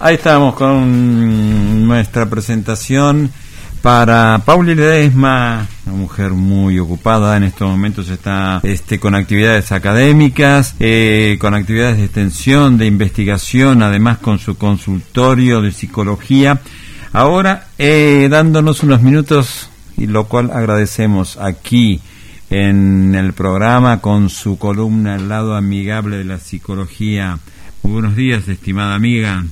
Ahí estamos con nuestra presentación para Pauli Ledesma, una mujer muy ocupada en estos momentos está este con actividades académicas, eh, con actividades de extensión, de investigación, además con su consultorio de psicología. Ahora eh, dándonos unos minutos y lo cual agradecemos aquí en el programa con su columna El lado amigable de la psicología. Muy buenos días, estimada amiga.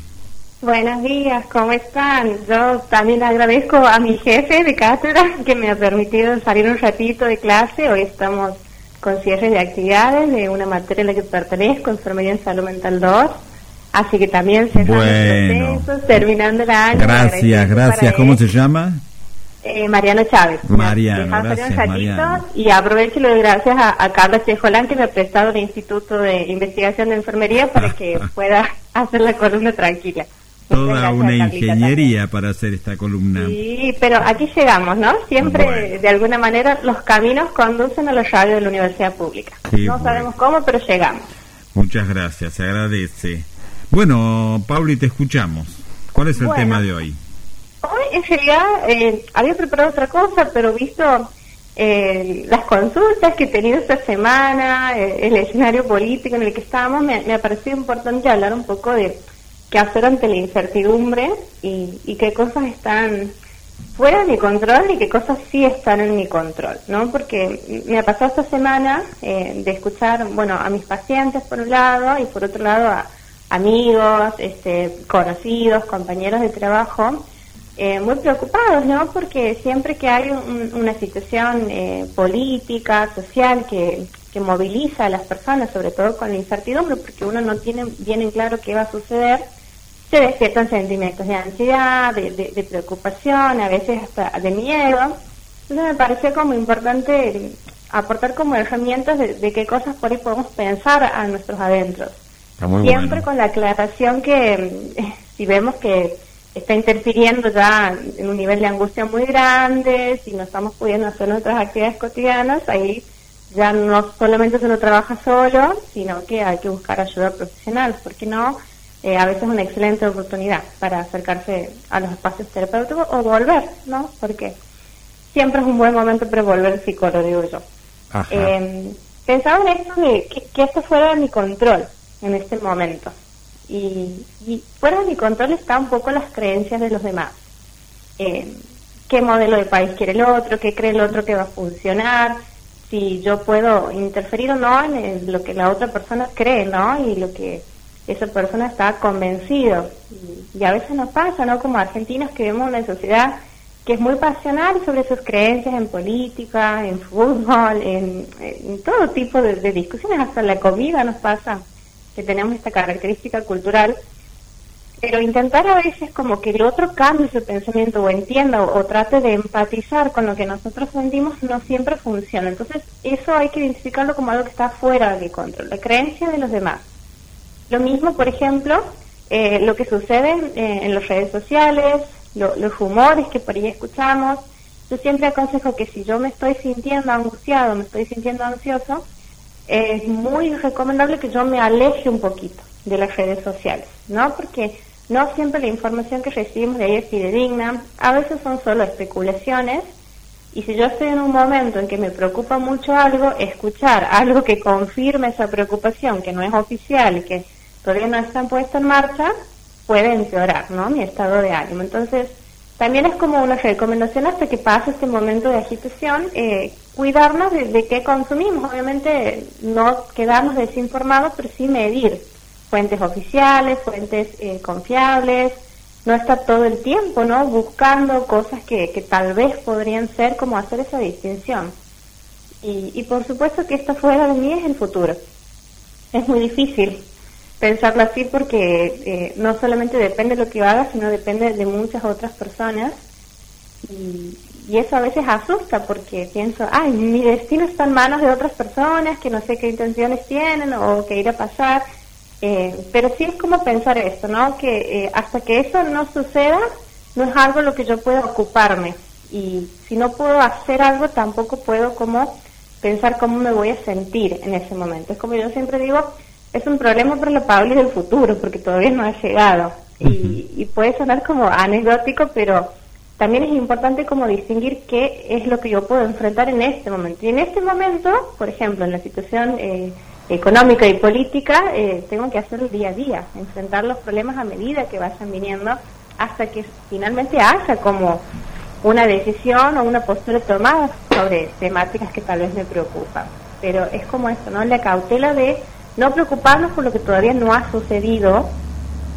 Buenos días, ¿cómo están? Yo también agradezco a mi jefe de cátedra que me ha permitido salir un ratito de clase. Hoy estamos con cierres de actividades de una materia a la que pertenezco, Enfermería en Salud Mental 2. Así que también se bueno. terminando el año. Gracias, gracias. ¿Cómo se llama? Eh, Mariano Chávez. Mariano, gracias, Mariano. Y aprovecho y le doy gracias a, a Carlos Chejolán que me ha prestado el Instituto de Investigación de Enfermería para que pueda hacer la columna tranquila toda una ingeniería para hacer esta columna. Sí, pero aquí llegamos, ¿no? Siempre, de alguna manera, los caminos conducen a los radios de la universidad pública. no sabemos cómo, pero llegamos. Muchas gracias, se agradece. Bueno, Pauli, te escuchamos. ¿Cuál es el tema de hoy? Hoy, en realidad, eh, había preparado otra cosa, pero visto eh, las consultas que he tenido esta semana, eh, el escenario político en el que estábamos, me, me ha parecido importante hablar un poco de qué hacer ante la incertidumbre y, qué cosas están fuera de mi control y qué cosas sí están en mi control, ¿no? Porque me ha pasado esta semana eh, de escuchar, bueno, a mis pacientes por un lado y por otro lado a amigos, este, conocidos, compañeros de trabajo, eh, muy preocupados, ¿no? Porque siempre que hay una situación eh, política, social que, que moviliza a las personas, sobre todo con la incertidumbre, porque uno no tiene bien en claro qué va a suceder, se despiertan sentimientos de ansiedad, de, preocupación, a veces hasta de miedo. Entonces me pareció como importante aportar como herramientas de, qué cosas por ahí podemos pensar a nuestros adentros. Siempre con la aclaración que si vemos que está interfiriendo ya en un nivel de angustia muy grande, si no estamos pudiendo hacer nuestras actividades cotidianas, ahí ya no solamente se lo trabaja solo, sino que hay que buscar ayuda profesional, porque no eh, a veces es una excelente oportunidad para acercarse a los espacios terapéuticos o volver, ¿no? Porque siempre es un buen momento para volver psicólogo, digo yo. Eh, pensaba en esto de que, esto fuera de mi control en este momento. Y, fuera de mi control está un poco las creencias de los demás. Eh, qué modelo de país quiere el otro, qué cree el otro que va a funcionar, si yo puedo interferir o no en lo que la otra persona cree, ¿no? Y lo que esa persona está convencido. Y, a veces nos pasa, ¿no? Como argentinos que vemos una sociedad que es muy pasional sobre sus creencias en política, en fútbol, en, todo tipo de, discusiones, hasta la comida nos pasa, que tenemos esta característica cultural. Pero intentar a veces como que el otro cambie su pensamiento o entienda o, o trate de empatizar con lo que nosotros sentimos no siempre funciona. Entonces eso hay que identificarlo como algo que está fuera de control, la creencia de los demás. Lo mismo, por ejemplo, eh, lo que sucede eh, en las redes sociales, los rumores que por ahí escuchamos. Yo siempre aconsejo que si yo me estoy sintiendo angustiado, me estoy sintiendo ansioso, es muy recomendable que yo me aleje un poquito de las redes sociales, ¿no? Porque no siempre la información que recibimos de ahí es fidedigna, a veces son solo especulaciones, y si yo estoy en un momento en que me preocupa mucho algo, escuchar algo que confirme esa preocupación, que no es oficial, que todavía no están puestos en marcha, puede empeorar, ¿no? Mi estado de ánimo. Entonces, también es como una recomendación hasta que pase este momento de agitación, eh, cuidarnos de, qué consumimos. Obviamente, no quedarnos desinformados, pero sí medir fuentes oficiales, fuentes eh, confiables, no estar todo el tiempo, ¿no? Buscando cosas que, que tal vez podrían ser como hacer esa distinción. Y, y por supuesto que esto fuera de mí es el futuro. Es muy difícil pensarlo así porque eh, no solamente depende de lo que haga, sino depende de muchas otras personas. Y, eso a veces asusta porque pienso, ay, mi destino está en manos de otras personas que no sé qué intenciones tienen o qué irá a pasar. Eh, pero sí es como pensar esto, ¿no? Que eh, hasta que eso no suceda, no es algo lo que yo pueda ocuparme. Y si no puedo hacer algo, tampoco puedo como pensar cómo me voy a sentir en ese momento. Es como yo siempre digo, es un problema para la Pauli del futuro, porque todavía no ha llegado. y, y puede sonar como anecdótico, pero también es importante como distinguir qué es lo que yo puedo enfrentar en este momento. Y en este momento, por ejemplo, en la situación eh, económica y política, eh, tengo que hacerlo día a día, enfrentar los problemas a medida que vayan viniendo hasta que finalmente haya como una decisión o una postura tomada sobre temáticas que tal vez me preocupan. Pero es como esto, ¿no? La cautela de no preocuparnos por lo que todavía no ha sucedido,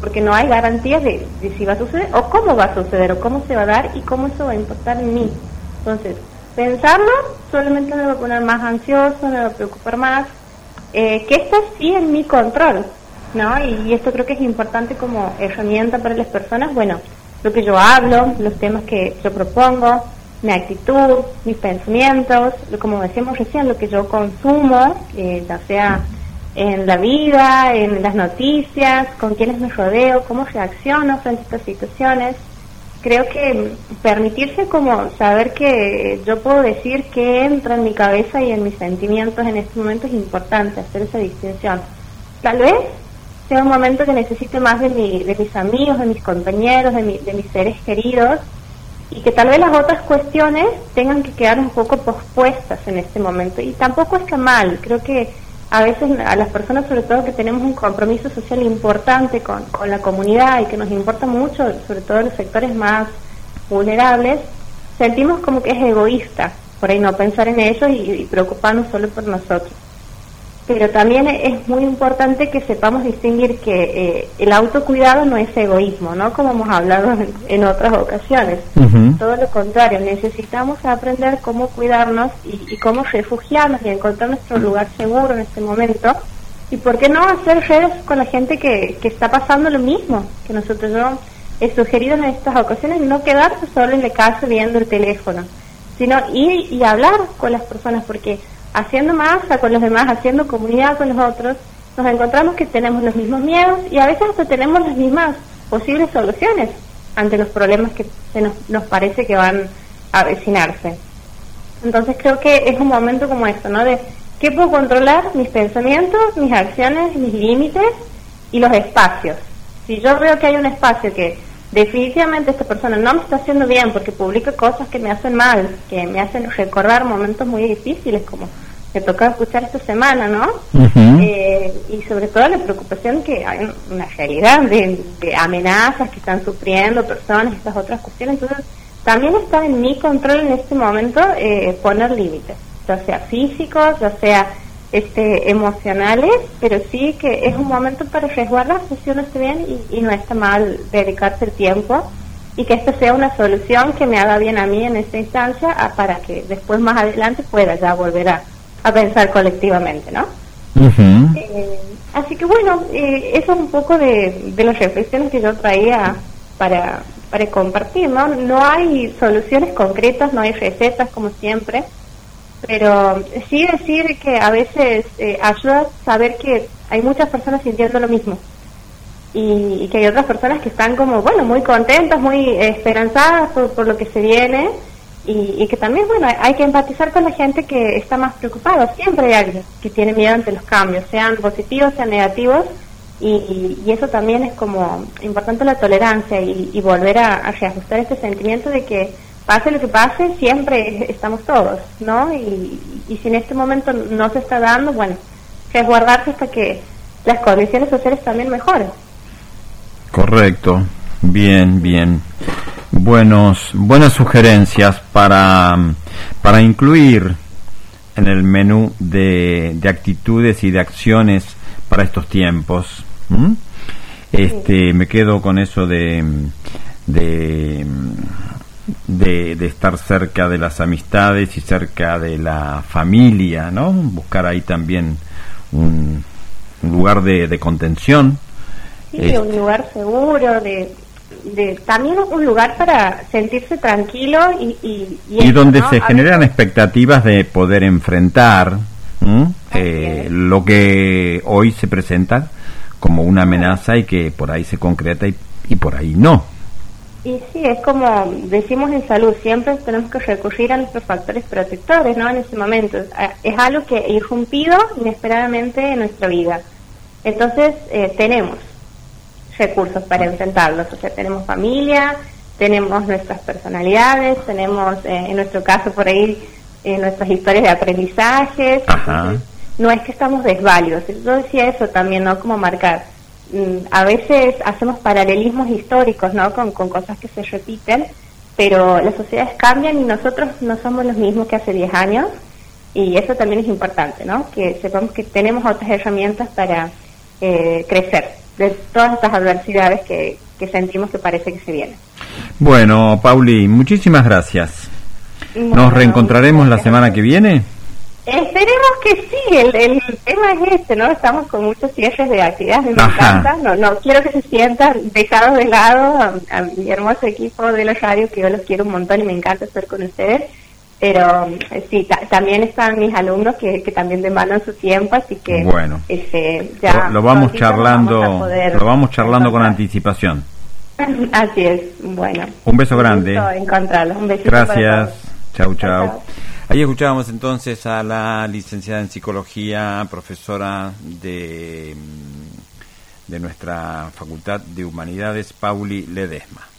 porque no hay garantías de, si va a suceder o cómo va a suceder o cómo se va a dar y cómo eso va a importar en mí. Entonces, pensarlo solamente me va a poner más ansioso, me va a preocupar más, eh, que esto sí en mi control, ¿no? Y, esto creo que es importante como herramienta para las personas, bueno, lo que yo hablo, los temas que yo propongo, mi actitud, mis pensamientos, como decíamos recién, lo que yo consumo, eh, ya sea en la vida, en las noticias, con quienes me rodeo, cómo reacciono frente a estas situaciones. Creo que permitirse como saber que yo puedo decir qué entra en mi cabeza y en mis sentimientos en este momento es importante, hacer esa distinción. Tal vez sea un momento que necesite más de, mi, de mis amigos, de mis compañeros, de, de mis seres queridos, y que tal vez las otras cuestiones tengan que quedar un poco pospuestas en este momento. Y tampoco está mal, creo que a veces a las personas, sobre todo que tenemos un compromiso social importante con, con la comunidad y que nos importa mucho, sobre todo los sectores más vulnerables, sentimos como que es egoísta por ahí no pensar en ellos y preocuparnos solo por nosotros pero también es muy importante que sepamos distinguir que eh, el autocuidado no es egoísmo, ¿no? Como hemos hablado en, otras ocasiones. Todo lo contrario, necesitamos aprender cómo cuidarnos y, cómo refugiarnos y encontrar nuestro lugar seguro en este momento. Y por qué no hacer redes con la gente que, que está pasando lo mismo que nosotros. Yo he sugerido en estas ocasiones no quedarse solo en la casa viendo el teléfono, sino ir y hablar con las personas, porque haciendo masa con los demás, haciendo comunidad con los otros, nos encontramos que tenemos los mismos miedos y a veces hasta tenemos las mismas posibles soluciones ante los problemas que se nos, nos parece que van a avecinarse. Entonces creo que es un momento como esto, ¿no? De qué puedo controlar mis pensamientos, mis acciones, mis límites y los espacios. Si yo veo que hay un espacio que definitivamente esta persona no me está haciendo bien porque publica cosas que me hacen mal, que me hacen recordar momentos muy difíciles como me tocó escuchar esta semana, ¿no? Eh, y sobre todo la preocupación que hay una realidad de, amenazas que están sufriendo personas, estas otras cuestiones. Entonces, también está en mi control en este momento eh, poner límites, ya sea físicos, ya sea este, emocionales, pero sí que es un momento para resguardarse si uno esté bien y, no está mal dedicarse el tiempo y que esta sea una solución que me haga bien a mí en esta instancia para que después más adelante pueda ya volver a, pensar colectivamente, ¿no? Eh, así que bueno, eh, eso es un poco de, de las reflexiones que yo traía para, para compartir, ¿no? No hay soluciones concretas, no hay recetas como siempre, pero sí decir que a veces eh, ayuda saber que hay muchas personas sintiendo lo mismo. Y, que hay otras personas que están como, bueno, muy contentas, muy esperanzadas por, lo que se viene. Y, que también, bueno, hay que empatizar con la gente que está más preocupada. Siempre hay alguien que tiene miedo ante los cambios, sean positivos, sean negativos. Y, eso también es como importante la tolerancia y, volver a, a reajustar este sentimiento de que pase lo que pase, siempre estamos todos, ¿no? Y, si en este momento no se está dando, bueno, resguardarse hasta que las condiciones sociales también mejoren. Correcto, bien, bien. Buenos, buenas sugerencias para, para incluir en el menú de, de actitudes y de acciones para estos tiempos. Este, me quedo con eso de, de de, estar cerca de las amistades y cerca de la familia, ¿no? Buscar ahí también un, lugar de, contención. Sí, un lugar seguro, de, también un lugar para sentirse tranquilo y... Y, donde se generan expectativas de poder enfrentar eh, lo que hoy se presenta como una amenaza y que por ahí se concreta y por ahí no. Y sí, es como decimos en salud, siempre tenemos que recurrir a nuestros factores protectores, ¿no? En este momento. Es algo que ha irrumpido inesperadamente en nuestra vida. Entonces, eh, tenemos recursos para enfrentarlos. O sea, tenemos familia, tenemos nuestras personalidades, tenemos, eh, en nuestro caso por ahí, eh, nuestras historias de aprendizajes. no es que estamos desválidos. Yo decía eso también, ¿no? Como marcar. Mm, a veces hacemos paralelismos históricos, ¿no? Con, con cosas que se repiten, pero las sociedades cambian y nosotros no somos los mismos que hace 10 años y eso también es importante, ¿no? Que sepamos que tenemos otras herramientas para eh, crecer de todas estas adversidades que, sentimos que parece que se vienen. Bueno, Pauli, muchísimas gracias. ¿Nos reencontraremos la semana que viene? Esperemos que sí, el, el, tema es este, ¿no? Estamos con muchos cierres de actividades, me encanta, no, no quiero que se sientan dejados de lado a, mi hermoso equipo de la radio, que yo los quiero un montón y me encanta estar con ustedes, pero eh, sí, también están mis alumnos que, que también demandan su tiempo, así que bueno, este, ya lo, vamos charlando, lo vamos charlando con anticipación. Así es, bueno. Un beso grande. encontrarlos, un beso. Gracias, chau, chau. Ahí escuchábamos entonces a la licenciada en psicología, profesora de, de nuestra Facultad de Humanidades, Pauli Ledesma.